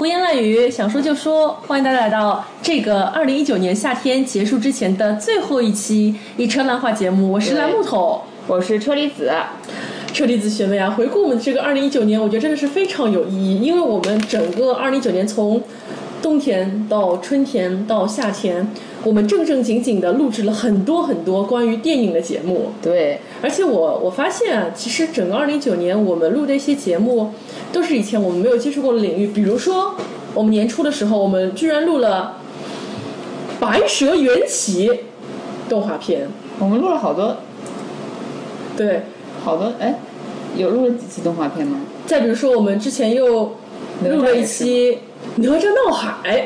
胡言乱语，想说就说，欢迎大家来到这个二零一九年夏天结束之前的最后一期一车烂话节目。我是蓝木头，我是车厘子。车厘子学妹啊，回顾我们这个二零一九年，我觉得真的是非常有意义，因为我们整个二零一九年从冬天到春天到夏天，我们正正经经的录制了很多很多关于电影的节目。对，而且我我发现啊，其实整个二零一九年我们录的一些节目，都是以前我们没有接触过的领域。比如说，我们年初的时候，我们居然录了《白蛇缘起》动画片。我们录了好多，对，好多哎，有录了几期动画片吗？再比如说，我们之前又录了一期《哪吒闹海》。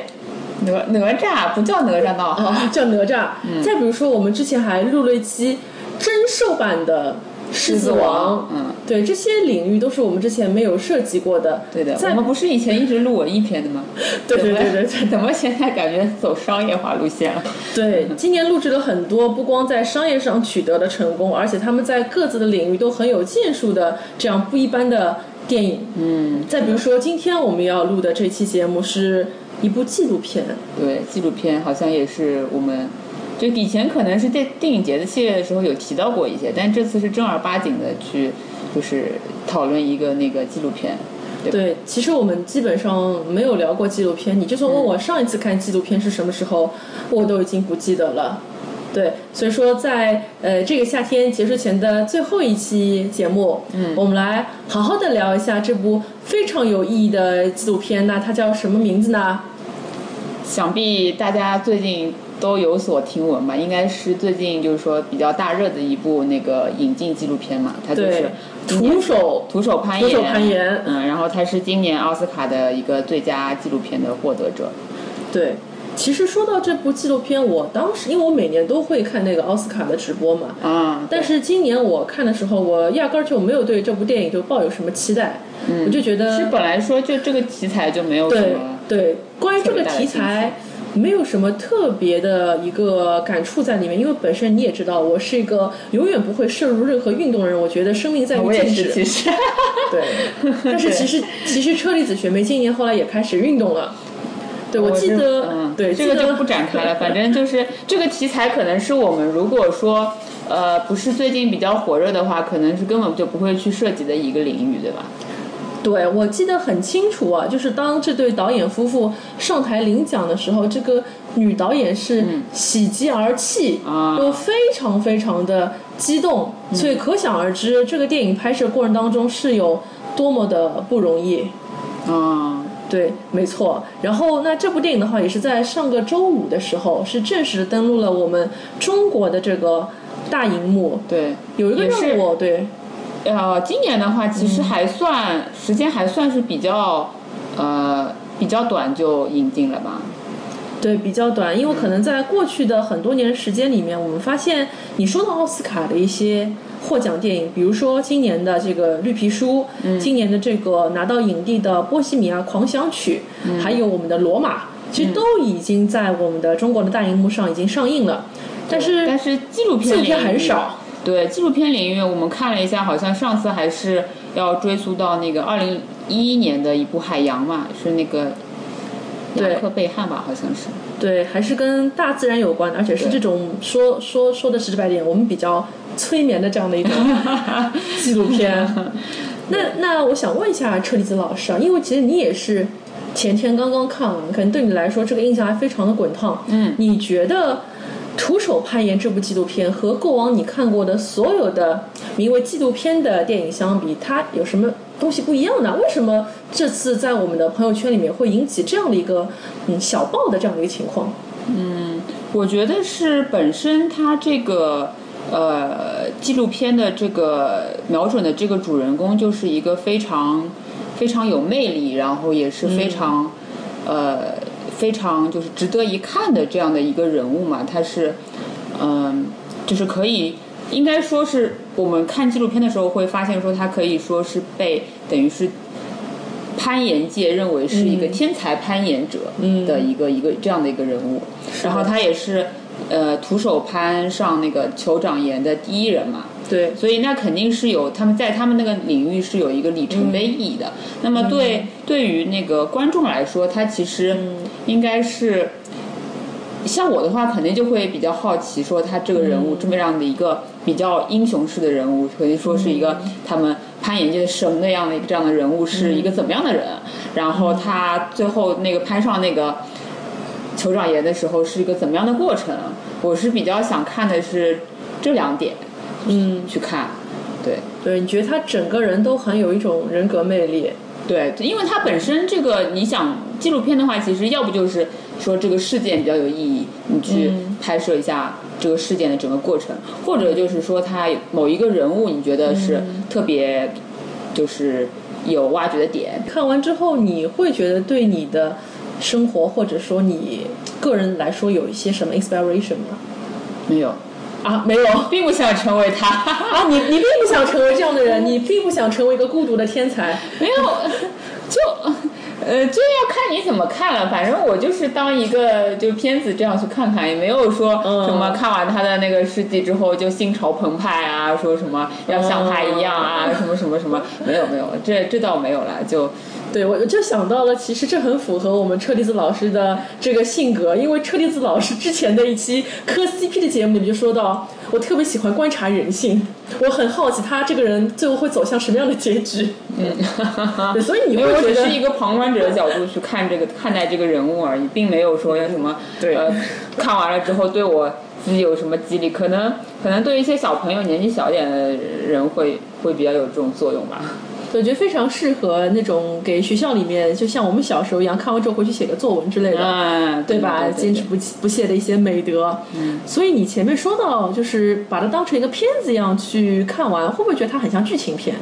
哪哪吒不叫哪吒闹海，啊，叫哪吒。再比如说，我们之前还录了一期真兽版的《狮子王》。嗯，对，这些领域都是我们之前没有涉及过的。对的。在我们不是以前一直录文艺片的吗？对对对对对。怎么现在感觉走商业化路线了？对，今年录制了很多，不光在商业上取得了成功，而且他们在各自的领域都很有建树的这样不一般的电影。嗯。再比如说，今天我们要录的这期节目是。一部纪录片，对纪录片好像也是我们，就以前可能是电电影节的系列的时候有提到过一些，但这次是正儿八经的去，就是讨论一个那个纪录片。对，其实我们基本上没有聊过纪录片，你就算问我上一次看纪录片是什么时候，我都已经不记得了。对，所以说在呃这个夏天结束前的最后一期节目，嗯，我们来好好的聊一下这部非常有意义的纪录片。那它叫什么名字呢？想必大家最近都有所听闻吧？应该是最近就是说比较大热的一部那个引进纪录片嘛，它就是徒手徒手攀岩，徒手攀岩。嗯，然后它是今年奥斯卡的一个最佳纪录片的获得者。对。其实说到这部纪录片，我当时因为我每年都会看那个奥斯卡的直播嘛，啊，但是今年我看的时候，我压根儿就没有对这部电影就抱有什么期待，嗯，我就觉得其实本来说就这个题材就没有什么对，关于这个题材没有什么特别的一个感触在里面，因为本身你也知道，我是一个永远不会摄入任何运动的人，我觉得生命在于静止，其实，对，但是其实其实车厘子学妹今年后来也开始运动了。对，我记得，嗯，对，这个就不展开了。反正就是这个题材，可能是我们如果说，呃，不是最近比较火热的话，可能是根本就不会去涉及的一个领域，对吧？对，我记得很清楚啊，就是当这对导演夫妇上台领奖的时候，这个女导演是喜极而泣，都非常非常的激动，所以可想而知，这个电影拍摄过程当中是有多么的不容易。啊。对，没错。然后，那这部电影的话，也是在上个周五的时候，是正式登陆了我们中国的这个大荧幕。对，有一个任务。对，呃，今年的话，其实还算时间还算是比较，呃，比较短就引进了吧。对，比较短，因为可能在过去的很多年时间里面，我们发现你说到奥斯卡的一些。获奖电影，比如说今年的这个《绿皮书》，今年的这个拿到影帝的《波西米亚狂想曲》，还有我们的《罗马》，其实都已经在我们的中国的大荧幕上已经上映了。但是，但是纪录片片很少。对纪录片领域，我们看了一下，好像上次还是要追溯到那个二零一一年的一部《海洋》嘛，是那个对克贝汉吧，好像是。对，还是跟大自然有关的，而且是这种说说说的直白点，我们比较。催眠的这样的一个 纪录片，那那我想问一下车厘子老师啊，因为其实你也是前天刚刚看完，可能对你来说这个印象还非常的滚烫。嗯，你觉得《徒手攀岩》这部纪录片和过往你看过的所有的名为纪录片的电影相比，它有什么东西不一样呢？为什么这次在我们的朋友圈里面会引起这样的一个嗯小爆的这样的一个情况？嗯，我觉得是本身它这个。呃，纪录片的这个瞄准的这个主人公就是一个非常非常有魅力，然后也是非常呃非常就是值得一看的这样的一个人物嘛。他是嗯，就是可以应该说是我们看纪录片的时候会发现说他可以说是被等于是攀岩界认为是一个天才攀岩者的一个一个这样的一个人物，然后他也是。呃，徒手攀上那个酋长岩的第一人嘛，对，所以那肯定是有他们在他们那个领域是有一个里程碑意义的。那么对对于那个观众来说，他其实应该是。像我的话，肯定就会比较好奇，说他这个人物这么样的一个比较英雄式的人物，可以说是一个他们攀岩界的神那样的一个这样的人物，是一个怎么样的人？然后他最后那个攀上那个酋长岩的时候，是一个怎么样的过程？我是比较想看的是这两点，嗯，去看，对对，你觉得他整个人都很有一种人格魅力？对，因为他本身这个，你想纪录片的话，其实要不就是说这个事件比较有意义，你去拍摄一下这个事件的整个过程，或者就是说他某一个人物，你觉得是特别就是有挖掘的点。看完之后，你会觉得对你的生活或者说你个人来说有一些什么 inspiration 吗？没有。啊，没有，并不想成为他啊！你你并不想成为这样的人，你并不想成为一个孤独的天才。没有，就呃，这要看你怎么看了。反正我就是当一个就片子这样去看看，也没有说什么看完他的那个事迹之后就心潮澎湃啊，说什么要像他一样啊，什么什么什么，没有没有，这这倒没有了，就。对，我就想到了，其实这很符合我们车厘子老师的这个性格，因为车厘子老师之前的一期磕 CP 的节目里面就说到，我特别喜欢观察人性，我很好奇他这个人最后会走向什么样的结局。嗯，所以你会觉得是一个旁观者的角度去看这个看待这个人物而已，并没有说有什么 对呃看完了之后对我自己有什么激励，可能可能对一些小朋友年纪小一点的人会会比较有这种作用吧。我觉得非常适合那种给学校里面，就像我们小时候一样，看完之后回去写个作文之类的，对吧？坚持不不懈的一些美德。嗯，所以你前面说到，就是把它当成一个片子一样去看完，会不会觉得它很像剧情片？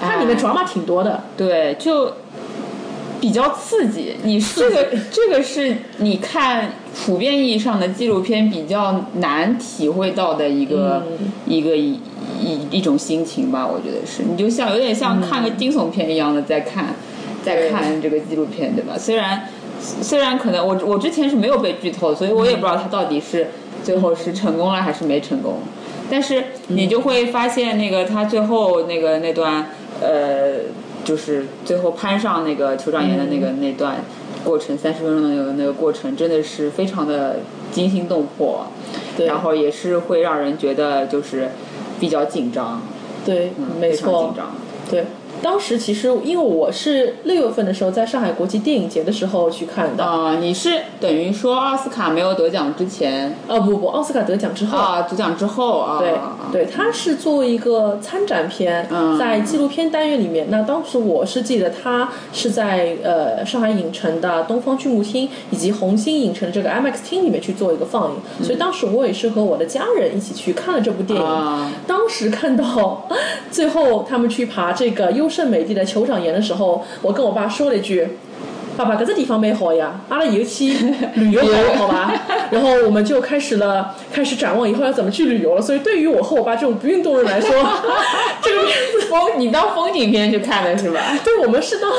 它里面 drama 挺多的。对，就。比较刺激，你这个这个是你看普遍意义上的纪录片比较难体会到的一个一个一一一种心情吧，我觉得是，你就像有点像看个惊悚片一样的在看，在看这个纪录片，对吧？虽然虽然可能我我之前是没有被剧透，所以我也不知道他到底是最后是成功了还是没成功，但是你就会发现那个他最后那个那段呃。就是最后攀上那个酋长岩的那个那段过程，三十分钟的那个那个过程，真的是非常的惊心动魄，然后也是会让人觉得就是比较紧张，对，没错，紧张，对。当时其实因为我是六月份的时候在上海国际电影节的时候去看的啊，你是等于说奥斯卡没有得奖之前啊不不，奥斯卡得奖之后啊，得奖之后啊，对对，它是作为一个参展片，在纪录片单元里面。那当时我是记得它是在呃上海影城的东方剧目厅以及红星影城的这个 IMAX 厅里面去做一个放映，所以当时我也是和我的家人一起去看了这部电影。当时看到 最后他们去爬这个优。圣美地的酋长岩的时候，我跟我爸说了一句。爸爸，这个地方蛮好呀，阿拉以后去旅游好吧？然后我们就开始了，开始展望以后要怎么去旅游了。所以对于我和我爸这种不运动人来说，这个片子风你当风景片去看的是吧？对，我们是当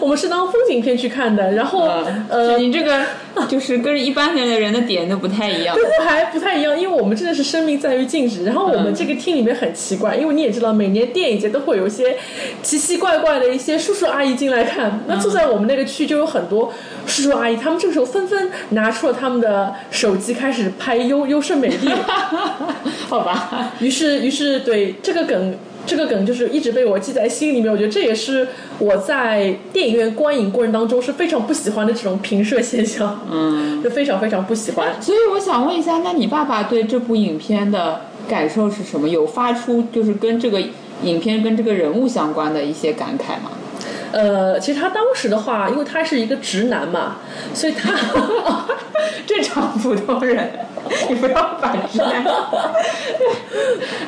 我们是当风景片去看的。然后呃，你这个 就是跟一般的人的点都不太一样，对，还不太一样，因为我们真的是生命在于静止。然后我们这个厅里面很奇怪，因为你也知道，每年电影节都会有一些奇奇怪怪的一些叔叔阿姨进来看。那坐在我们那个区。就有很多叔叔阿姨，他们这个时候纷纷拿出了他们的手机，开始拍优优胜美地，好吧？于是，于是，对这个梗，这个梗就是一直被我记在心里面。我觉得这也是我在电影院观影过程当中是非常不喜欢的这种平射现象，嗯，就非常非常不喜欢。所以我想问一下，那你爸爸对这部影片的感受是什么？有发出就是跟这个影片跟这个人物相关的一些感慨吗？呃，其实他当时的话，因为他是一个直男嘛，所以他 正常普通人，你不要反直男。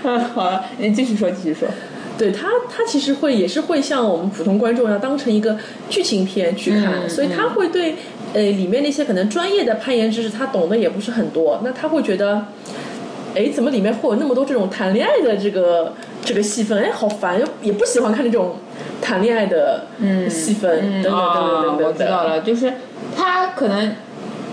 嗯，好了，你继续说，继续说。对他，他其实会也是会像我们普通观众一样，当成一个剧情片去看，所以他会对呃里面那些可能专业的攀岩知识，他懂得也不是很多，那他会觉得。哎，怎么里面会有那么多这种谈恋爱的这个这个戏份？哎，好烦，也不喜欢看那种谈恋爱的戏份。等等等等，我知道了，就是他可能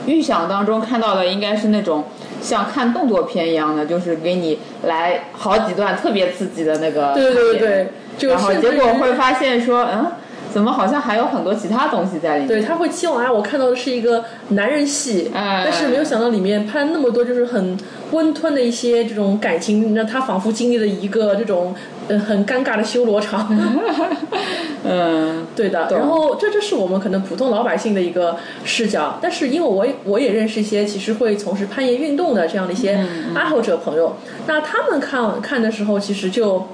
预想当中看到的应该是那种像看动作片一样的，就是给你来好几段特别刺激的那个对对对对，然后结果会发现说，嗯。怎么好像还有很多其他东西在里面？对他会期望啊，我看到的是一个男人戏，但是没有想到里面拍了那么多就是很温吞的一些这种感情，让他仿佛经历了一个这种呃很尴尬的修罗场。嗯，对的。然后这就是我们可能普通老百姓的一个视角，但是因为我我也认识一些其实会从事攀岩运动的这样的一些爱好者朋友，那他们看看的时候其实就。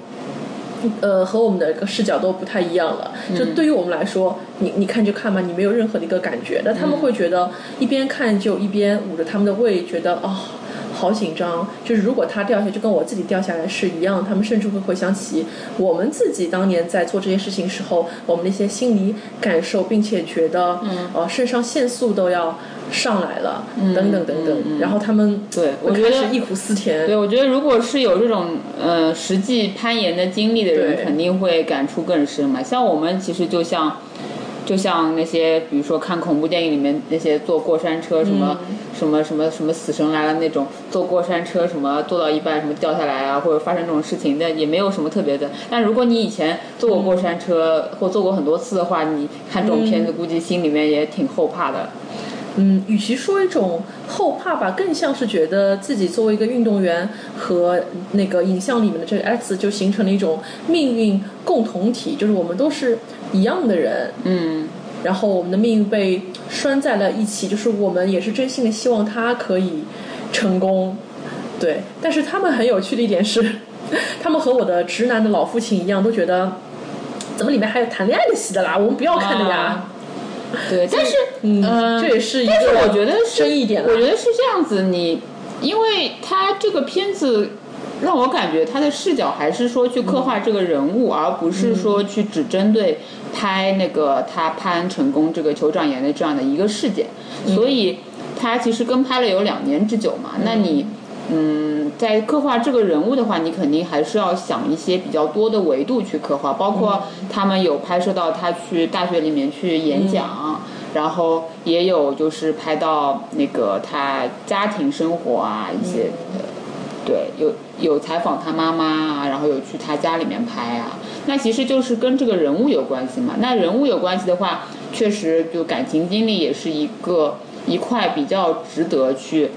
呃，和我们的一个视角都不太一样了。就对于我们来说，你你看就看嘛，你没有任何的一个感觉。那他们会觉得一边看就一边捂着他们的胃，觉得哦。好紧张，就是如果他掉下，就跟我自己掉下来是一样。他们甚至会回想起我们自己当年在做这件事情时候，我们那些心理感受，并且觉得，嗯，呃，肾上腺素都要上来了，等等等等。然后他们对我觉得忆苦思甜。对，我觉得如果是有这种呃实际攀岩的经历的人，肯定会感触更深嘛。像我们其实就像。就像那些，比如说看恐怖电影里面那些坐过山车什么什么什么什么死神来了那种坐过山车什么坐到一半什么掉下来啊，或者发生这种事情，那也没有什么特别的。但如果你以前坐过过山车或坐过很多次的话，你看这种片子估计心里面也挺后怕的。嗯，与其说一种后怕吧，更像是觉得自己作为一个运动员和那个影像里面的这个 X 就形成了一种命运共同体，就是我们都是一样的人，嗯，然后我们的命运被拴在了一起，就是我们也是真心的希望他可以成功，对。但是他们很有趣的一点是，他们和我的直男的老父亲一样，都觉得怎么里面还有谈恋爱的戏的啦，我们不要看的呀。对，但是，嗯，这也是一个，但是我觉得深一点，我觉得是这样子。你，因为他这个片子让我感觉他的视角还是说去刻画这个人物，而不是说去只针对拍那个他攀成功这个酋长岩的这样的一个事件。所以，他其实跟拍了有两年之久嘛。那你。嗯，在刻画这个人物的话，你肯定还是要想一些比较多的维度去刻画，包括他们有拍摄到他去大学里面去演讲，然后也有就是拍到那个他家庭生活啊一些，对，有有采访他妈妈啊，然后有去他家里面拍啊，那其实就是跟这个人物有关系嘛。那人物有关系的话，确实就感情经历也是一个一块比较值得去。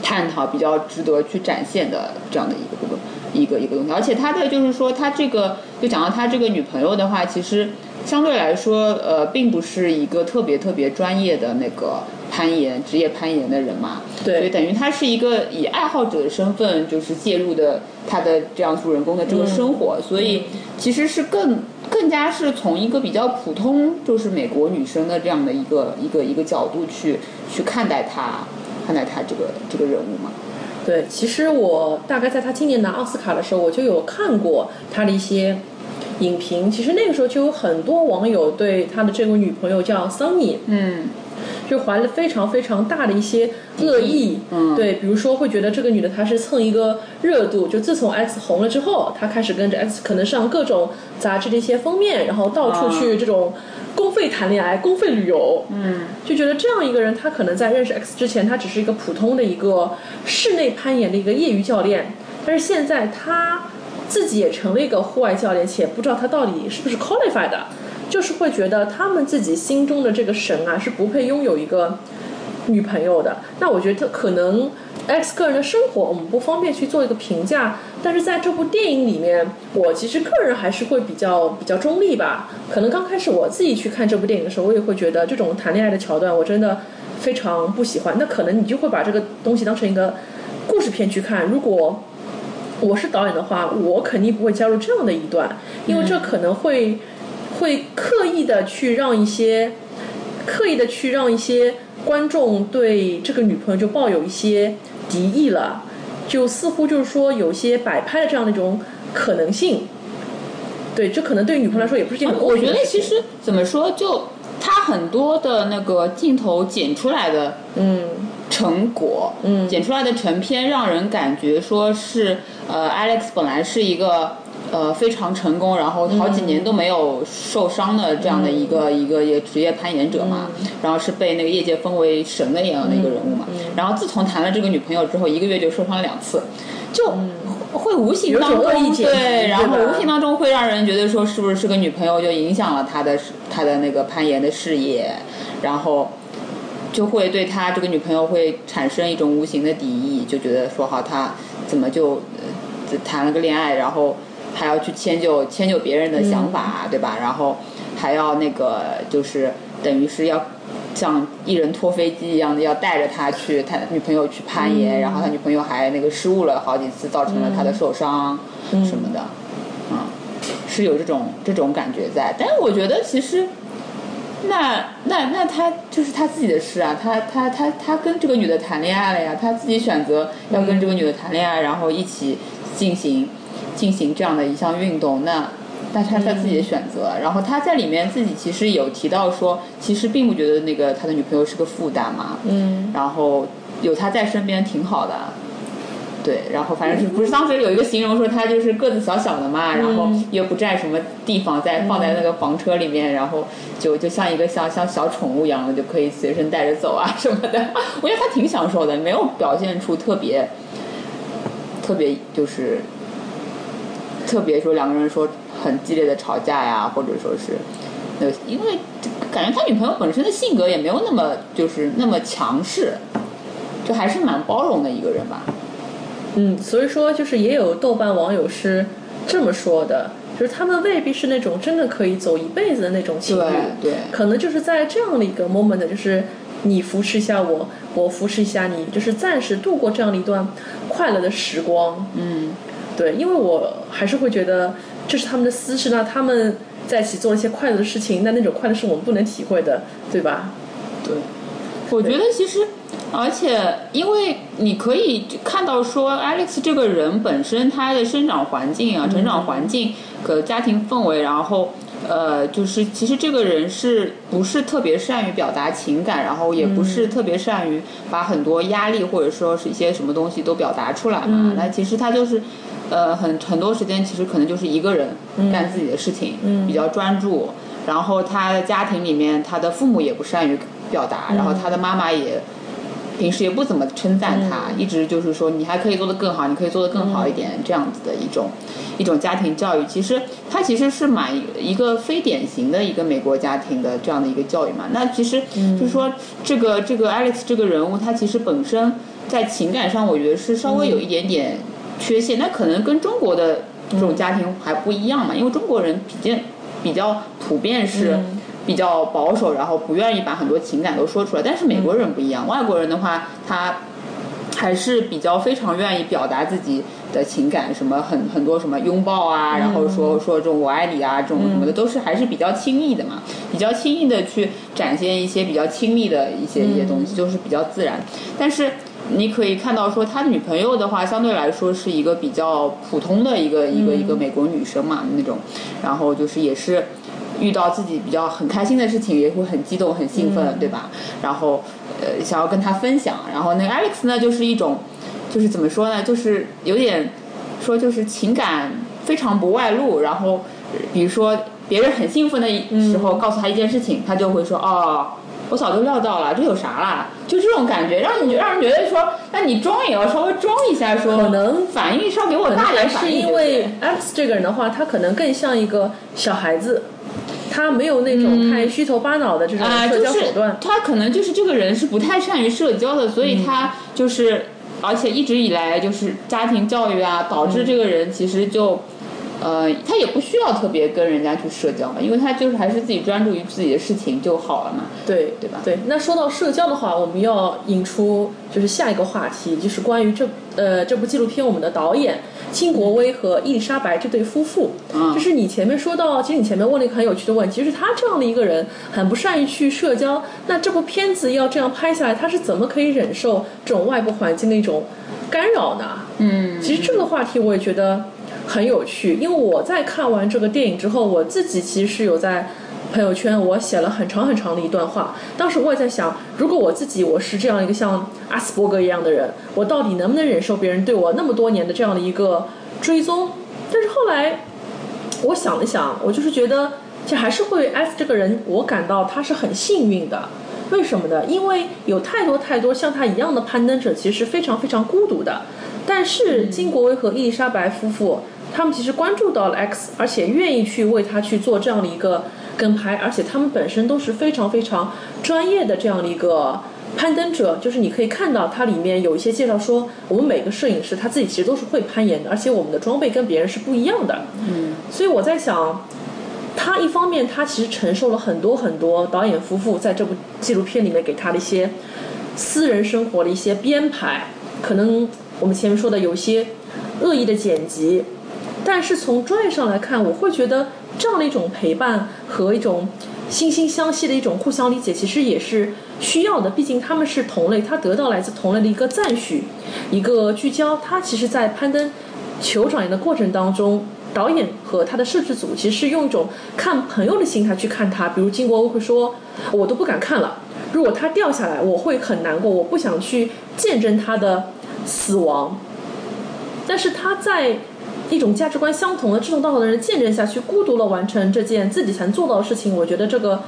探讨比较值得去展现的这样的一个部分，一个一个东西，而且他的就是说，他这个就讲到他这个女朋友的话，其实相对来说，呃，并不是一个特别特别专业的那个攀岩职业攀岩的人嘛，对，所以等于他是一个以爱好者的身份，就是介入的他的这样主人公的这个生活，所以其实是更更加是从一个比较普通，就是美国女生的这样的一个一个一个角度去去看待他。看待他这个这个人物嘛？对，其实我大概在他今年拿奥斯卡的时候，我就有看过他的一些影评。其实那个时候就有很多网友对他的这位女朋友叫 Sunny，嗯。就怀了非常非常大的一些恶意，嗯，对，比如说会觉得这个女的她是蹭一个热度，就自从 X 红了之后，她开始跟着 X 可能上各种杂志的一些封面，然后到处去这种公费谈恋爱、公费旅游，嗯，就觉得这样一个人，他可能在认识 X 之前，他只是一个普通的一个室内攀岩的一个业余教练，但是现在他自己也成了一个户外教练，且不知道他到底是不是 qualified。就是会觉得他们自己心中的这个神啊是不配拥有一个女朋友的。那我觉得可能 X 个人的生活我们不方便去做一个评价，但是在这部电影里面，我其实个人还是会比较比较中立吧。可能刚开始我自己去看这部电影的时候，我也会觉得这种谈恋爱的桥段我真的非常不喜欢。那可能你就会把这个东西当成一个故事片去看。如果我是导演的话，我肯定不会加入这样的一段，因为这可能会。会刻意的去让一些，刻意的去让一些观众对这个女朋友就抱有一些敌意了，就似乎就是说有些摆拍的这样的一种可能性。对，这可能对于女朋友来说也不是件很我觉得其实怎么说，就他很多的那个镜头剪出来的，嗯，成果，嗯，剪出来的成片，让人感觉说是，呃，Alex 本来是一个。呃，非常成功，然后好几年都没有受伤的这样的一个、一个一个职业攀岩者嘛，然后是被那个业界封为神的一样的一个人物嘛。然后自从谈了这个女朋友之后，一个月就受伤了两次，就会无形当中对，然后无形当中会让人觉得说是不是是个女朋友就影响了他的他的那个攀岩的事业，然后。就会对他这个女朋友会产生一种无形的敌意，就觉得说好他怎么就呃谈了个恋爱，然后还要去迁就迁就别人的想法，对吧？然后还要那个就是等于是要像一人拖飞机一样的要带着他去他女朋友去攀岩，然后他女朋友还那个失误了好几次，造成了他的受伤什么的，嗯，是有这种这种感觉在。但是我觉得其实。那那那他就是他自己的事啊，他他他他跟这个女的谈恋爱了呀，他自己选择要跟这个女的谈恋爱，然后一起进行进行这样的一项运动，那那他他自己的选择。然后他在里面自己其实有提到说，其实并不觉得那个他的女朋友是个负担嘛，嗯，然后有他在身边挺好的。对，然后反正是不是当时有一个形容说他就是个子小小的嘛，然后又不占什么地方，在放在那个房车里面，然后就就像一个像像小宠物一样的，就可以随身带着走啊什么的。我觉得他挺享受的，没有表现出特别特别就是特别说两个人说很激烈的吵架呀，或者说是呃，因为感觉他女朋友本身的性格也没有那么就是那么强势，就还是蛮包容的一个人吧。嗯，所以说就是也有豆瓣网友是这么说的，就是他们未必是那种真的可以走一辈子的那种情侣，对对可能就是在这样的一个 moment，就是你扶持一下我，我扶持一下你，就是暂时度过这样的一段快乐的时光。嗯，对，因为我还是会觉得这是他们的私事，那他们在一起做一些快乐的事情，那那种快乐是我们不能体会的，对吧？对，我觉得其实，而且因为你可以看到说，Alex 这个人本身他的生长环境啊、成长环境和家庭氛围，然后呃，就是其实这个人是不是特别善于表达情感，然后也不是特别善于把很多压力或者说是一些什么东西都表达出来嘛？那其实他就是。呃，很很多时间其实可能就是一个人干自己的事情，比较专注。然后他的家庭里面，他的父母也不善于表达，然后他的妈妈也平时也不怎么称赞他，一直就是说你还可以做得更好，你可以做得更好一点，这样子的一种一种家庭教育。其实他其实是蛮一个非典型的一个美国家庭的这样的一个教育嘛。那其实就是说这个这个 Alex 这个人物，他其实本身在情感上，我觉得是稍微有一点点。缺陷，那可能跟中国的这种家庭还不一样嘛，因为中国人比较比较普遍是比较保守，然后不愿意把很多情感都说出来。但是美国人不一样，外国人的话，他还是比较非常愿意表达自己的情感，什么很很多什么拥抱啊，然后说说这种我爱你啊，这种什么的，都是还是比较轻易的嘛，比较轻易的去展现一些比较亲密的一些一些东西，就是比较自然。但是。你可以看到，说他女朋友的话，相对来说是一个比较普通的一个一个一个美国女生嘛那种，然后就是也是遇到自己比较很开心的事情，也会很激动很兴奋，对吧？然后呃想要跟他分享，然后那个 Alex 呢，就是一种就是怎么说呢，就是有点说就是情感非常不外露，然后比如说别人很兴奋的时候，告诉他一件事情，他就会说哦。我早就料到了，这有啥啦？就这种感觉，让你让人觉得说，那你装也要稍微装一下，说可能反应稍给我大点反是。因为 X 这个人的话，他可能更像一个小孩子，他没有那种太虚头巴脑的这种啊，社交手段。他可能就是这个人是不太善于社交的，所以他就是，而且一直以来就是家庭教育啊，导致这个人其实就。呃，他也不需要特别跟人家去社交嘛，因为他就是还是自己专注于自己的事情就好了嘛。对对吧？对，那说到社交的话，我们要引出就是下一个话题，就是关于这呃这部纪录片我们的导演金国威和伊丽莎白这对夫妇。嗯就是你前面说到，其实你前面问了一个很有趣的问题，就是他这样的一个人很不善于去社交，那这部片子要这样拍下来，他是怎么可以忍受这种外部环境的一种干扰呢？嗯，其实这个话题我也觉得很有趣，因为我在看完这个电影之后，我自己其实有在朋友圈我写了很长很长的一段话。当时我也在想，如果我自己我是这样一个像阿斯伯格一样的人，我到底能不能忍受别人对我那么多年的这样的一个追踪？但是后来我想了想，我就是觉得，其实还是会 S 这个人，我感到他是很幸运的。为什么呢？因为有太多太多像他一样的攀登者，其实非常非常孤独的。但是金国威和伊丽莎白夫妇，他们其实关注到了 X，而且愿意去为他去做这样的一个跟拍，而且他们本身都是非常非常专业的这样的一个攀登者。就是你可以看到它里面有一些介绍说，我们每个摄影师他自己其实都是会攀岩的，而且我们的装备跟别人是不一样的。嗯，所以我在想。他一方面，他其实承受了很多很多导演夫妇在这部纪录片里面给他的一些私人生活的一些编排，可能我们前面说的有一些恶意的剪辑，但是从专业上来看，我会觉得这样的一种陪伴和一种惺惺相惜的一种互相理解，其实也是需要的。毕竟他们是同类，他得到来自同类的一个赞许，一个聚焦。他其实，在攀登酋长岩的过程当中。导演和他的摄制组其实是用一种看朋友的心态去看他，比如金国威会说：“我都不敢看了，如果他掉下来，我会很难过，我不想去见证他的死亡。”但是他在一种价值观相同的志同道合的人见证下去，孤独的完成这件自己才能做到的事情，我觉得这个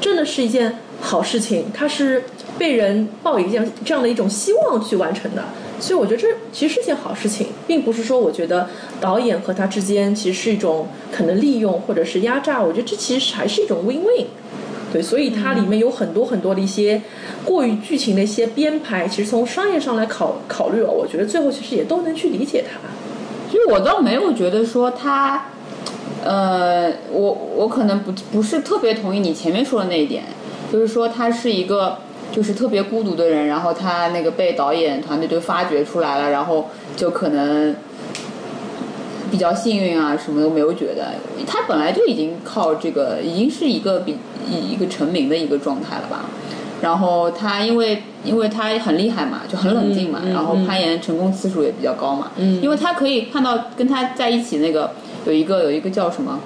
真的是一件好事情。它是被人抱以这样这样的一种希望去完成的。所以我觉得这其实是件好事情，并不是说我觉得导演和他之间其实是一种可能利用或者是压榨。我觉得这其实还是一种 win-win。对，所以它里面有很多很多的一些过于剧情的一些编排，其实从商业上来考考虑了，我觉得最后其实也都能去理解它。其实我倒没有觉得说他，呃，我我可能不不是特别同意你前面说的那一点，就是说他是一个。就是特别孤独的人，然后他那个被导演团队就发掘出来了，然后就可能比较幸运啊，什么都没有觉得。他本来就已经靠这个，已经是一个比一一个成名的一个状态了吧。然后他因为因为他很厉害嘛，就很冷静嘛，然后攀岩成功次数也比较高嘛。嗯。因为他可以看到跟他在一起那个有一个有一个叫什么？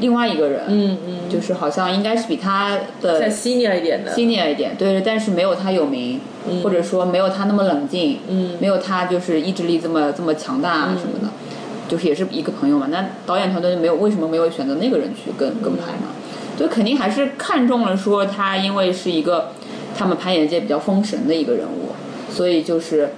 另外一个人，嗯嗯，就是好像应该是比他的再 senior 一点的，senior 一点，对，但是没有他有名，或者说没有他那么冷静，嗯，没有他就是意志力这么这么强大啊什么的，就是也是一个朋友嘛。那导演团队没有为什么没有选择那个人去跟跟拍呢？就肯定还是看中了说他，因为是一个他们攀岩界比较封神的一个人物，所以就是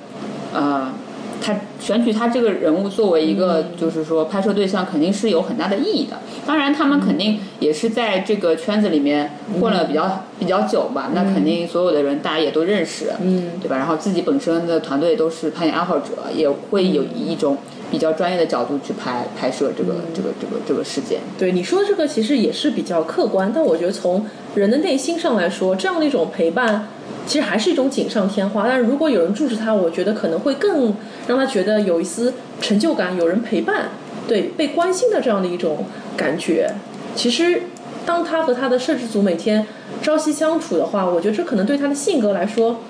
呃。他选取他这个人物作为一个，就是说拍摄对象，肯定是有很大的意义的。当然，他们肯定也是在这个圈子里面混了比较比较久吧。那肯定所有的人大家也都认识，嗯，对吧？然后自己本身的团队都是攀岩爱好者，也会有一种比较专业的角度去拍拍摄这个这个这个这个事件。对你说的这个其实也是比较客观，但我觉得从人的内心上来说，这样的一种陪伴。其实还是一种锦上添花，但是如果有人注视他，我觉得可能会更 让他觉得有一丝成就感，有人陪伴，对被关心的这样的一种感觉。其实，当他和他的摄制组每天朝夕相处的话，我觉得这可能对他的性格来说，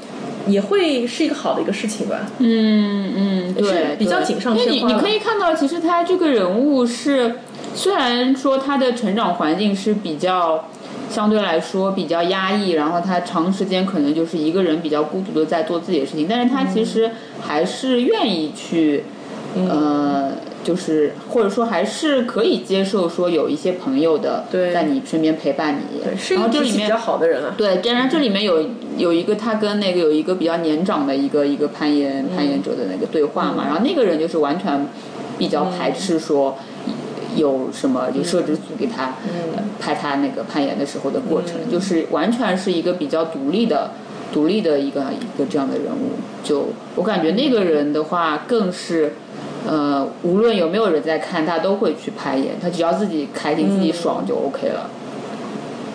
也会是一个好的一个事情吧。嗯嗯，对，比较锦上添花。你你可以看到，其实他这个人物是，虽然说他的成长环境是比较。相对来说比较压抑，然后他长时间可能就是一个人比较孤独的在做自己的事情，但是他其实还是愿意去，呃，就是或者说还是可以接受说有一些朋友的在你身边陪伴你，然后这里面比较好的人啊，对，当然这里面有有一个他跟那个有一个比较年长的一个一个攀岩攀岩者的那个对话嘛，然后那个人就是完全比较排斥说。有什么就摄制组给他拍他那个攀岩的时候的过程，就是完全是一个比较独立的、独立的一个一个这样的人物。就我感觉那个人的话，更是呃，无论有没有人在看，他都会去攀岩。他只要自己开心、自己爽就 OK 了。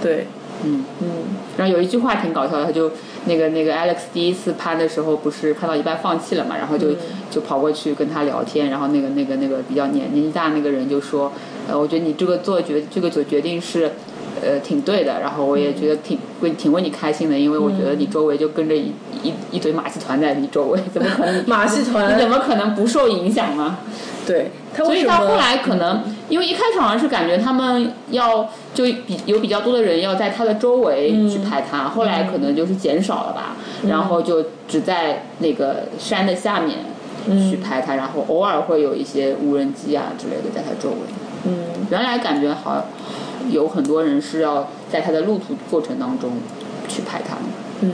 对，嗯嗯。然后有一句话挺搞笑的，他就。那个那个 Alex 第一次攀的时候，不是攀到一半放弃了嘛？然后就就跑过去跟他聊天，然后那个那个那个比较年年纪大那个人就说，呃，我觉得你这个做决这个做决定是，呃，挺对的。然后我也觉得挺为挺为你开心的，因为我觉得你周围就跟着一一一堆马戏团在你周围，怎么可能马戏团你怎么可能不受影响呢？对，所以他后来可能因为一开始好像是感觉他们要就比有比较多的人要在他的周围去拍他，后来可能就是减少了吧，然后就只在那个山的下面去拍他，然后偶尔会有一些无人机啊之类的在他周围。嗯，原来感觉好有很多人是要在他的路途过程当中去拍他。嗯，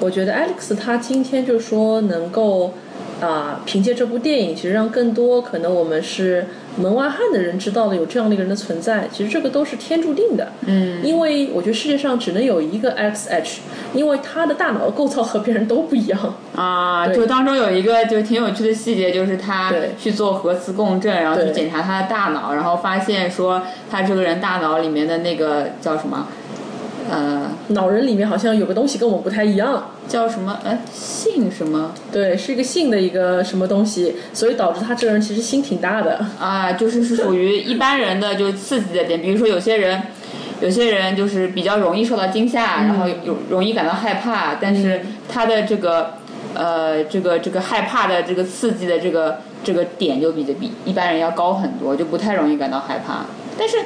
我觉得 Alex 他今天就说能够啊、凭借这部电影，其实让更多可能我们是门外汉的人知道了有这样的一个人的存在。其实这个都是天注定的。嗯，因为我觉得世界上只能有一个 XH，因为他的大脑的构造和别人都不一样。啊，就当中有一个就挺有趣的细节，就是他去做核磁共振，然后去检查他的大脑，然后发现说他这个人大脑里面的那个叫什么，呃，脑人里面好像有个东西跟我们不太一样。叫什么？哎，性什么？对，是一个性的一个什么东西，所以导致他这个人其实心挺大的。啊，就是是属于一般人的就刺激的点，比如说有些人，有些人就是比较容易受到惊吓，然后有容易感到害怕，但是他的这个呃这个这个害怕的这个刺激的这个这个点就比比一般人要高很多，就不太容易感到害怕。但是，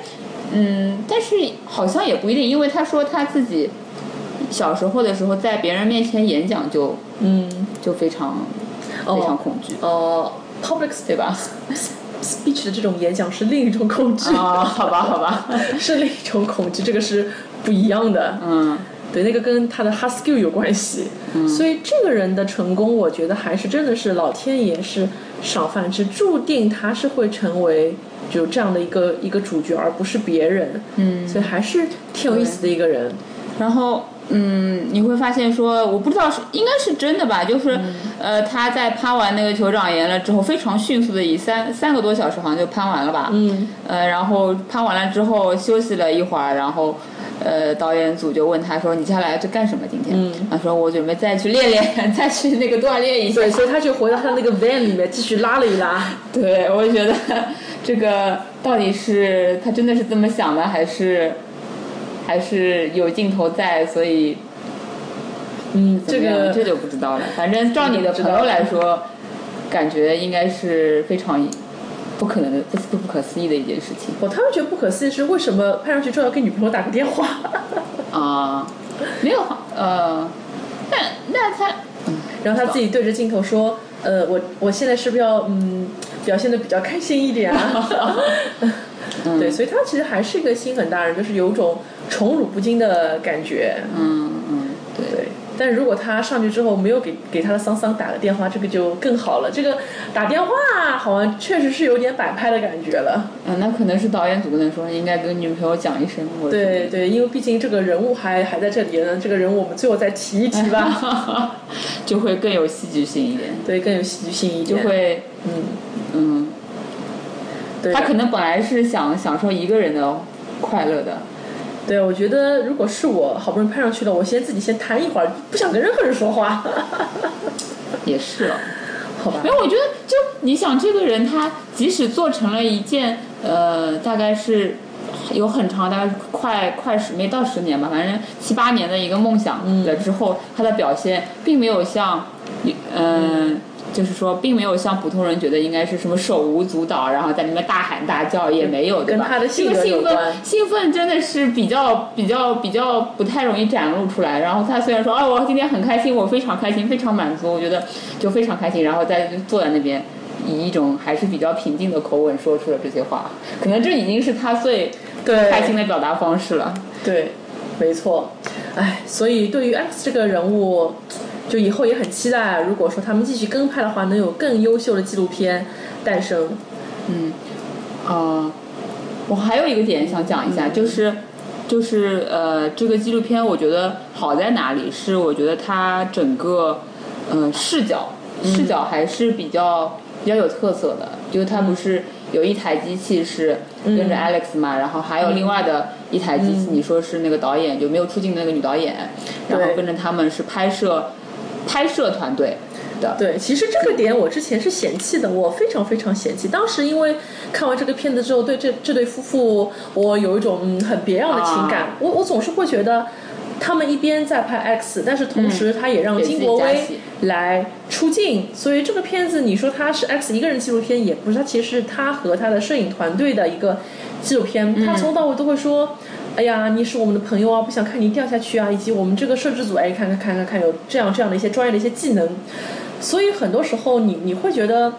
嗯，但是好像也不一定，因为他说他自己小时候的时候在别人面前演讲就嗯，就非常非常恐惧，呃，public 对吧？speech 的这种演讲是另一种恐惧，啊，好吧，好吧，是另一种恐惧，这个是不一样的。嗯。对，那个跟他的 hard skill 有关系。所以这个人的成功，我觉得还是真的是老天爷是赏饭吃，注定他是会成为就这样的一个一个主角，而不是别人。嗯，所以还是挺有意思的一个人。然后，嗯，你会发现说，我不知道是应该是真的吧，就是，呃，他在攀完那个酋长岩了之后，非常迅速的以三三个多小时好像就攀完了吧，嗯，呃，然后攀完了之后休息了一会儿，然后，呃，导演组就问他说：“你接下来要去干什么？今天？”嗯他说：“我准备再去练练，再去那个锻炼一下。”对，所以他就回到他那个 van 里面继续拉了一拉。对，我觉得这个到底是他真的是这么想的，还是还是有镜头在，所以嗯，这个这就不知道了。反正照你的朋友来说，感觉应该是非常不可能的、不不不可思议的一件事情我他们觉得不可思议是为什么拍上去之后要给女朋友打个电话？啊。没有呃，那那他然后他自己对着镜头说：“呃，我我现在是不是要嗯表现的比较开心一点啊？” 对，所以他其实还是一个心很大人，就是有种宠辱不惊的感觉。嗯嗯对对，但是如果他上去之后没有给给他的桑桑打个电话，这个就更好了。这个打电话好像确实是有点摆拍的感觉了。啊，那可能是导演组跟他说应该跟女朋友讲一声。我对对，因为毕竟这个人物还还在这里呢，这个人物我们最后再提一提吧。就会更有戏剧性一点，对，更有戏剧性一点就。会嗯，嗯。对。他可能本来是想享受一个人的快乐的，对，我觉得如果是我好不容易拍上去了，我先自己先谈一会儿，不想跟任何人说话。也是了。好吧没，有，我觉得就你想，这个人他即使做成了一件呃，大概是有很长，大概快快十没到十年吧，反正七八年的一个梦想了之后，他的表现并没有像嗯。就是说，并没有像普通人觉得应该是什么手舞足蹈，然后在那边大喊大叫，也没有，对吧？跟他的性格兴奋有关，兴奋真的是比较比较比较不太容易展露出来。然后他虽然说啊，我今天很开心，我非常开心，非常满足，我觉得就非常开心，然后在坐在那边，以一种还是比较平静的口吻说出了这些话，可能这已经是他最对开心的表达方式了。对，没错。哎，所以对于 X 这个人物，就以后也很期待，如果说他们继续跟拍的话，能有更优秀的纪录片诞生。嗯啊、我还有一个点想讲一下，就是就是呃，这个纪录片我觉得好在哪里？是我觉得它整个呃视角视角还是比较比较有特色的，就是它不是有一台机器是跟着 Alex 嘛，然后还有另外的一台机器，你说是那个导演就没有出镜的那个女导演，然后跟着他们是拍摄拍摄团队的，对，其实这个点我之前是嫌弃的，我非常非常嫌弃。当时因为看完这个片子之后，对这这对夫妇，我有一种嗯很别样的情感。啊我我总是会觉得，他们一边在拍 X，但是同时他也让金国威来出镜，所以这个片子你说他是 X 一个人纪录片也不是，他其实是他和他的摄影团队的一个纪录片。嗯他从头到尾都会说。哎呀，你是我们的朋友啊，不想看你掉下去啊，以及我们这个摄制组，哎，看看看看看有这样这样的一些专业的一些技能，所以很多时候你你会觉得，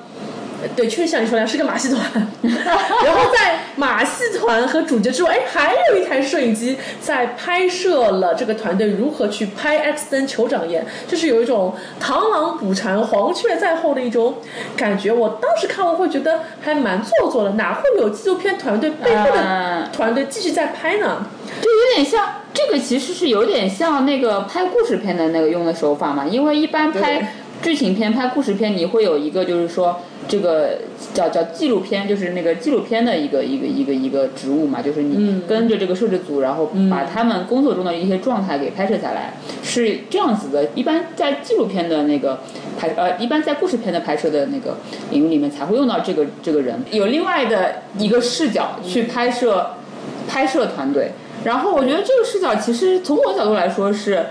对，确实像你说的是个马戏团。然后在马戏团和主角之外，哎，还有一台摄影机在拍摄了这个团队如何去拍 X 灯酋长岩，就是有一种螳螂捕蝉，黄雀在后的一种感觉。我当时看完会觉得还蛮做作的，哪会有纪录片团队背后的团队继续在拍呢？就有点像这个，其实是有点像那个拍故事片的那个用的手法嘛，因为一般拍。剧情片拍故事片，你会有一个就是说，这个叫叫纪录片，就是那个纪录片的一个一个一个一个职务嘛，就是你跟着这个摄制组，然后把他们工作中的一些状态给拍摄下来，是这样子的。一般在纪录片的那个拍呃，一般在故事片的拍摄的那个领域里面才会用到这个这个人，有另外的一个视角去拍摄拍摄团队。然后我觉得这个视角其实从我角度来说是，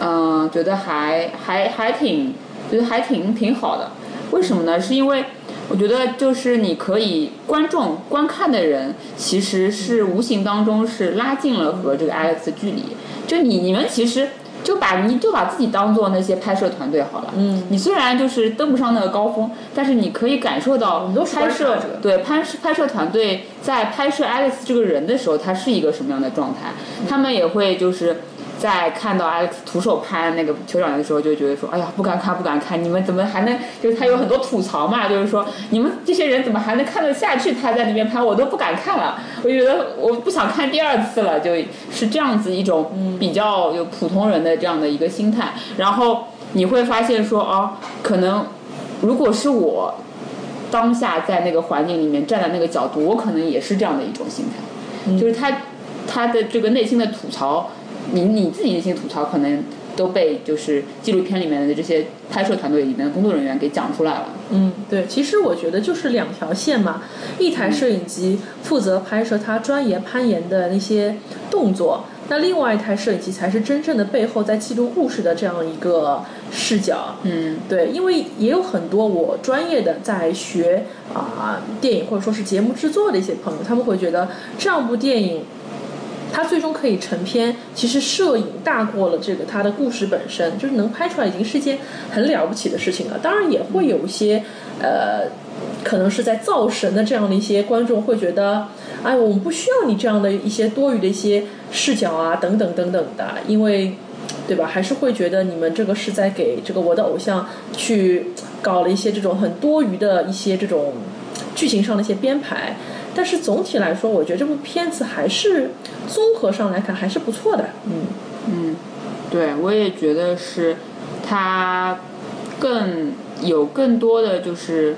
嗯，觉得还还还挺。觉得还挺挺好的，为什么呢？是因为我觉得就是你可以观众观看的人其实是无形当中是拉近了和这个 Alex 的距离。就你你们其实就把你就把自己当做那些拍摄团队好了。嗯。你虽然就是登不上那个高峰，但是你可以感受到拍摄对拍拍摄团队在拍摄 Alex 这个人的时候，他是一个什么样的状态？他们也会就是。在看到 Alex 徒手拍那个酋长的时候，就觉得说，哎呀，不敢看，不敢看！你们怎么还能？就是他有很多吐槽嘛，就是说，你们这些人怎么还能看得下去？他在那边拍，我都不敢看了。我觉得我不想看第二次了，就是这样子一种比较有普通人的这样的一个心态。然后你会发现说，哦，可能如果是我当下在那个环境里面站在那个角度，我可能也是这样的一种心态，就是他他的这个内心的吐槽。你你自己那些吐槽可能都被就是纪录片里面的这些拍摄团队里面的工作人员给讲出来了。嗯，对，其实我觉得就是两条线嘛，一台摄影机负责拍摄他专业攀岩的那些动作，那另外一台摄影机才是真正的背后在记录故事的这样一个视角。嗯，对，因为也有很多我专业的在学啊电影或者说是节目制作的一些朋友，他们会觉得这样部电影。它最终可以成片，其实摄影大过了这个它的故事本身，就是能拍出来已经是一件很了不起的事情了。当然也会有一些，呃，可能是在造神的这样的一些观众会觉得，哎，我们不需要你这样的一些多余的一些视角啊，等等等等的，因为，对吧？还是会觉得你们这个是在给这个我的偶像去搞了一些这种很多余的一些这种剧情上的一些编排。但是总体来说，我觉得这部片子还是综合上来看还是不错的。嗯嗯，对，我也觉得是，他更有更多的就是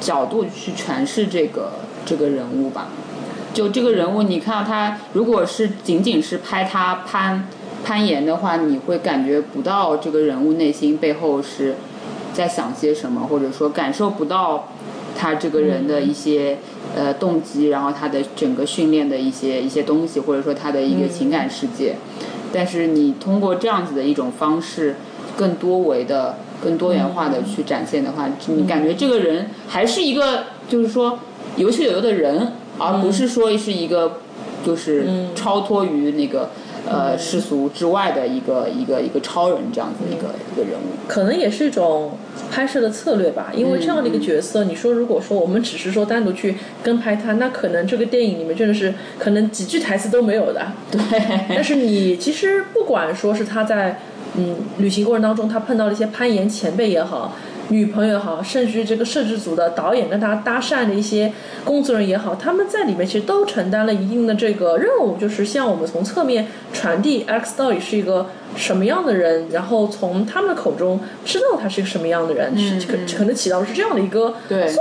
角度去诠释这个这个人物吧。就这个人物，你看到他，如果是仅仅是拍他攀攀岩的话，你会感觉不到这个人物内心背后是在想些什么，或者说感受不到他这个人的一些。呃，动机，然后他的整个训练的一些一些东西，或者说他的一个情感世界，但是你通过这样子的一种方式，更多维的、更多元化的去展现的话，你感觉这个人还是一个，就是说有血有肉的人，而不是说是一个，就是超脱于那个。呃，世俗之外的一个一个一个超人这样子一个一个人物，可能也是一种拍摄的策略吧。因为这样的一个角色，你说如果说我们只是说单独去跟拍他，那可能这个电影里面真的是可能几句台词都没有的。对。但是你其实不管说是他在嗯旅行过程当中，他碰到了一些攀岩前辈也好。女朋友也好，甚至于这个摄制组的导演跟他搭讪的一些工作人员也好，他们在里面其实都承担了一定的这个任务，就是向我们从侧面传递 X 到底是一个什么样的人，然后从他们的口中知道他是一个什么样的人，是可可能起到是这样的一个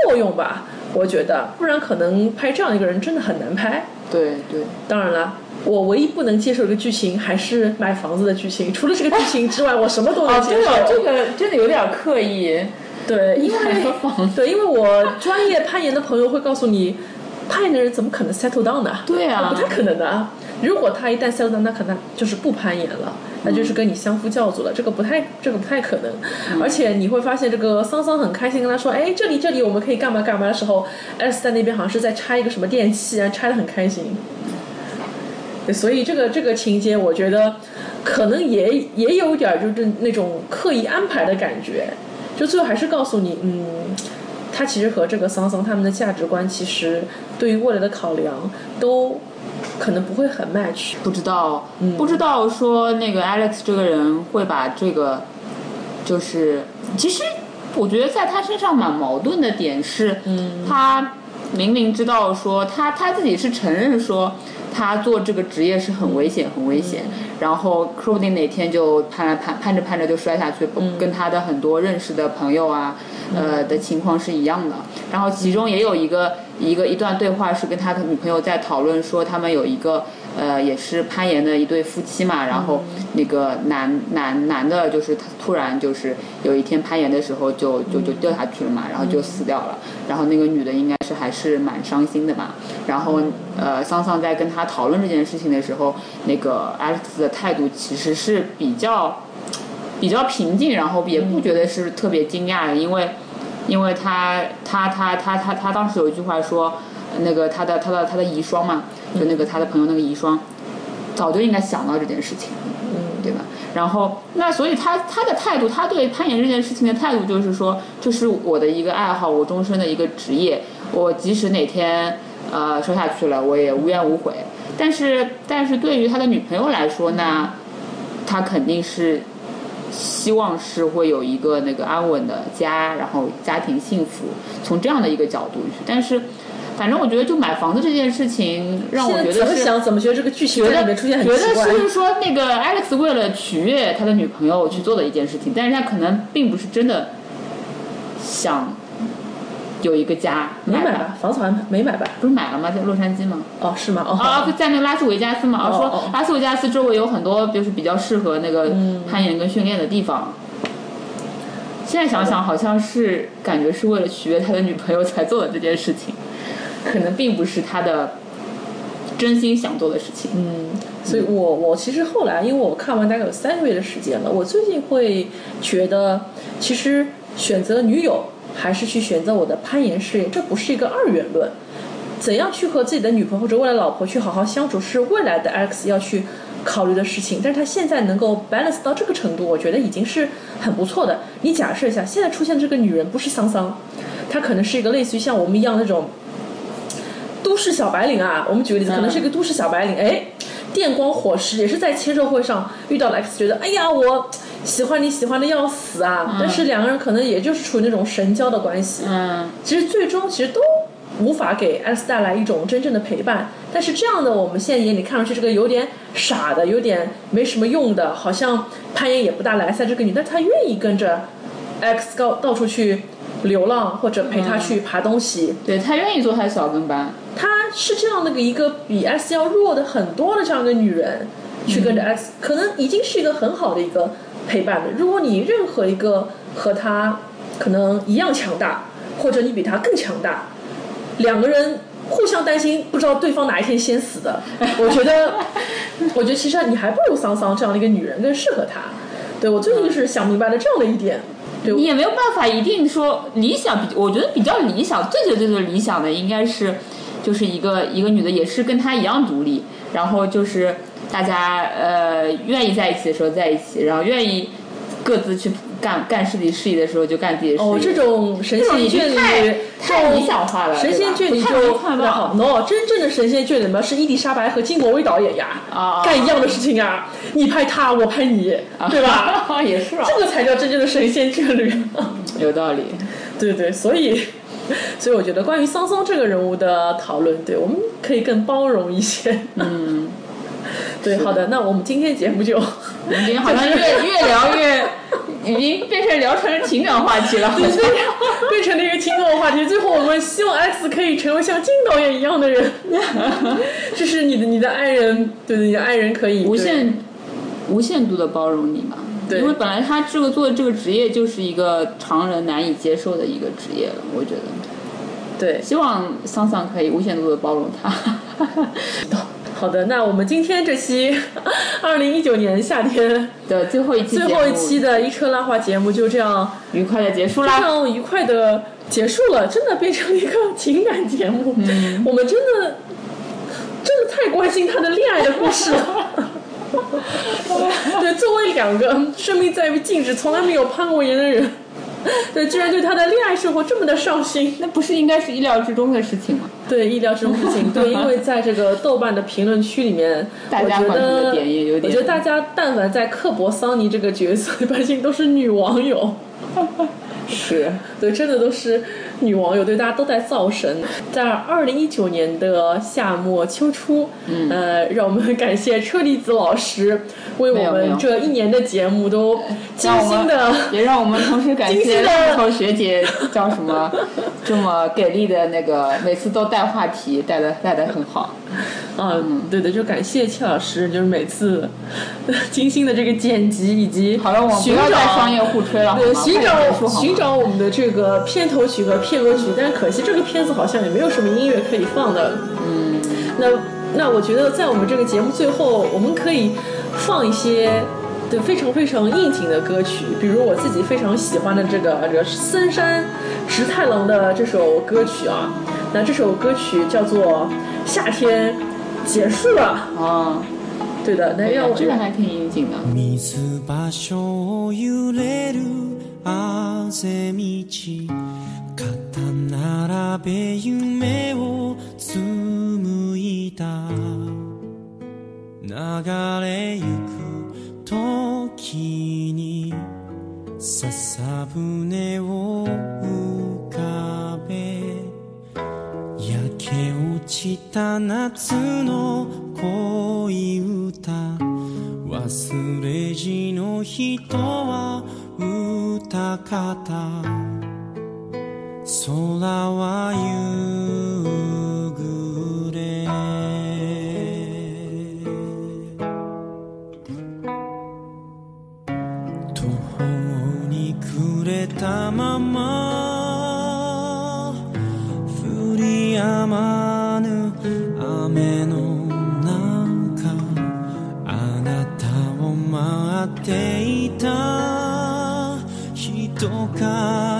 作用吧？我觉得，不然可能拍这样一个人真的很难拍。对对，当然了。我唯一不能接受的剧情还是买房子的剧情，除了这个剧情之外，我什么都能接受。这个真的有点刻意。对，因为 对，因为我专业攀岩的朋友会告诉你，攀岩的人怎么可能 settle down 呢？对啊，不太可能的。如果他一旦 settle down，那可能就是不攀岩了，那就是跟你相夫教子了。这个不太，这个不太可能。而且你会发现，这个桑桑很开心跟他说：“哎，这里这里我们可以干嘛干嘛的时候，S 在那边好像是在拆一个什么电器，啊拆的很开心。”所以这个这个情节，我觉得可能也也有点就是那种刻意安排的感觉，就最后还是告诉你，嗯，他其实和这个桑桑他们的价值观，其实对于未来的考量都可能不会很 match。不知道，不知道说那个 Alex 这个人会把这个，就是其实我觉得在他身上蛮矛盾的点是，他明明知道说他他自己是承认说。他做这个职业是很危险，很危险。然后说不定哪天就攀攀攀着攀着就摔下去，跟他的很多认识的朋友啊，呃的情况是一样的。然后其中也有一个一个一段对话是跟他的女朋友在讨论说，他们有一个。呃，也是攀岩的一对夫妻嘛，然后那个男男男的，就是突然就是有一天攀岩的时候就就就掉下去了嘛，然后就死掉了，然后那个女的应该是还是蛮伤心的吧，然后呃，桑桑在跟他讨论这件事情的时候，那个 Alex 的态度其实是比较比较平静，然后也不觉得是特别惊讶的，因为因为他他他他他他当时有一句话说，那个他的他的他的遗孀嘛。就那个他的朋友那个遗孀，早就应该想到这件事情，嗯，对吧？然后那所以他他的态度，他对攀岩这件事情的态度就是说，这是我的一个爱好，我终身的一个职业，我即使哪天呃摔下去了，我也无怨无悔。但是但是对于他的女朋友来说呢，他肯定是希望是会有一个那个安稳的家，然后家庭幸福，从这样的一个角度去，但是。反正我觉得，就买房子这件事情，让我觉得是。怎么想怎么觉得这个剧情里面出现。觉得是说，那个 Alex 为了取悦他的女朋友去做的一件事情，但是他可能并不是真的想有一个家。没买吧？房子好像没买吧？不是买了吗？在洛杉矶吗？哦，是吗？哦，啊，在那个拉斯维加斯嘛。哦说拉斯维加斯周围有很多就是比较适合那个攀岩跟训练的地方。现在想想，好像是感觉是为了取悦他的女朋友才做的这件事情。可能并不是他的真心想做的事情。嗯，所以我我其实后来，因为我看完大概有三个月的时间了，我最近会觉得，其实选择女友还是去选择我的攀岩事业，这不是一个二元论。怎样去和自己的女朋友或者未来老婆去好好相处，是未来的 X 要去考虑的事情。但是他现在能够 balance 到这个程度，我觉得已经是很不错的。你假设一下，现在出现这个女人不是桑桑，她可能是一个类似于像我们一样那种。都市小白领啊，我们举个例子，可能是一个都市小白领，哎，电光火石，也是在签售会上遇到了 X，觉得哎呀，我喜欢你喜欢的要死啊，但是两个人可能也就是处于那种神交的关系，嗯，其实最终其实都无法给 X 带来一种真正的陪伴，但是这样的我们现在眼里看上去是个有点傻的，有点没什么用的，好像攀岩也不大来塞这个女，但她愿意跟着 X 到到处去。流浪或者陪他去爬东西，对她愿意做他的小跟班。她是这样的一个比 S 要弱的很多的这样的女人，去跟着 X，可能已经是一个很好的一个陪伴的。如果你任何一个和他可能一样强大，或者你比他更强大，两个人互相担心，不知道对方哪一天先死的，我觉得，我觉得其实你还不如桑桑这样的一个女人更适合他。对我最近是想明白了这样的一点。你也没有办法一定说理想比，我觉得比较理想，最最最最理想的应该是，就是一个一个女的也是跟他一样独立，然后就是大家呃愿意在一起的时候在一起，然后愿意各自去。干干自己事业的时候就干自己的事业。哦，这种神仙眷侣太理想化了。神仙眷侣就不好。no，真正的神仙眷侣嘛是伊丽莎白和金国威导演呀，啊干一样的事情啊，你拍他，我拍你，啊对吧？也是啊。这个才叫真正的神仙眷侣。有道理。对对，所以所以我觉得关于桑桑这个人物的讨论，对我们可以更包容一些。嗯。对，好的，那我们今天节目就，我们今天好像越越聊越，已经变成聊成情感话题了，对，变成了一个情感话题。最后，我们希望 X 可以成为像金导演一样的人，就是你的你的爱人，对你的爱人可以无限无限度的包容你嘛？对，因为本来他这个做的这个职业就是一个常人难以接受的一个职业了，我觉得。对，希望桑桑可以无限度的包容他。好的，那我们今天这期 二零一九年夏天的最后一期最后一期的一车拉花节目就这样愉快的结束啦，非常愉快的结束了，真的变成了一个情感节目。嗯，我们真的真的太关心他的恋爱的故事了。对，作为两个生命在于静止、从来没有攀过岩的人。对，居然对他的恋爱生活这么的上心，那不是应该是意料之中的事情吗？对，意料之中的事情。对，因为在这个豆瓣的评论区里面，大家的得点也有点我觉得大家但凡在刻薄桑尼这个角色，一般性都是女网友。是，对，真的都是女网友，对，大家都在造神。在二零一九年的夏末秋初，嗯，呃，让我们感谢车厘子老师为我们这一年的节目都精心的。也让我们同时感精谢心地木头学姐叫什么，这么给力的那个，每次都带话题，带的带的很好。嗯，对的，就感谢戚老师，就是每次 精心的这个剪辑以及好了，我们不寻要再找商业互吹了，好对，寻找寻找我们的这个片头曲和片尾曲，但是可惜这个片子好像也没有什么音乐可以放的。嗯，那那我觉得在我们这个节目最后，我们可以放一些。对，非常非常应景的歌曲，比如我自己非常喜欢的这个这个森山直太郎的这首歌曲啊，那这首歌曲叫做《夏天结束了》。啊，对的，那让我这个还挺应景的。水場所を揺れる汗道肩並べ夢を紡いだ。流れゆく時に笹舟を浮かべ。落ちた夏の恋歌忘れじの人は歌方。空は夕暮れ。途方に暮れたまま雨の中あなたを待っていた。人影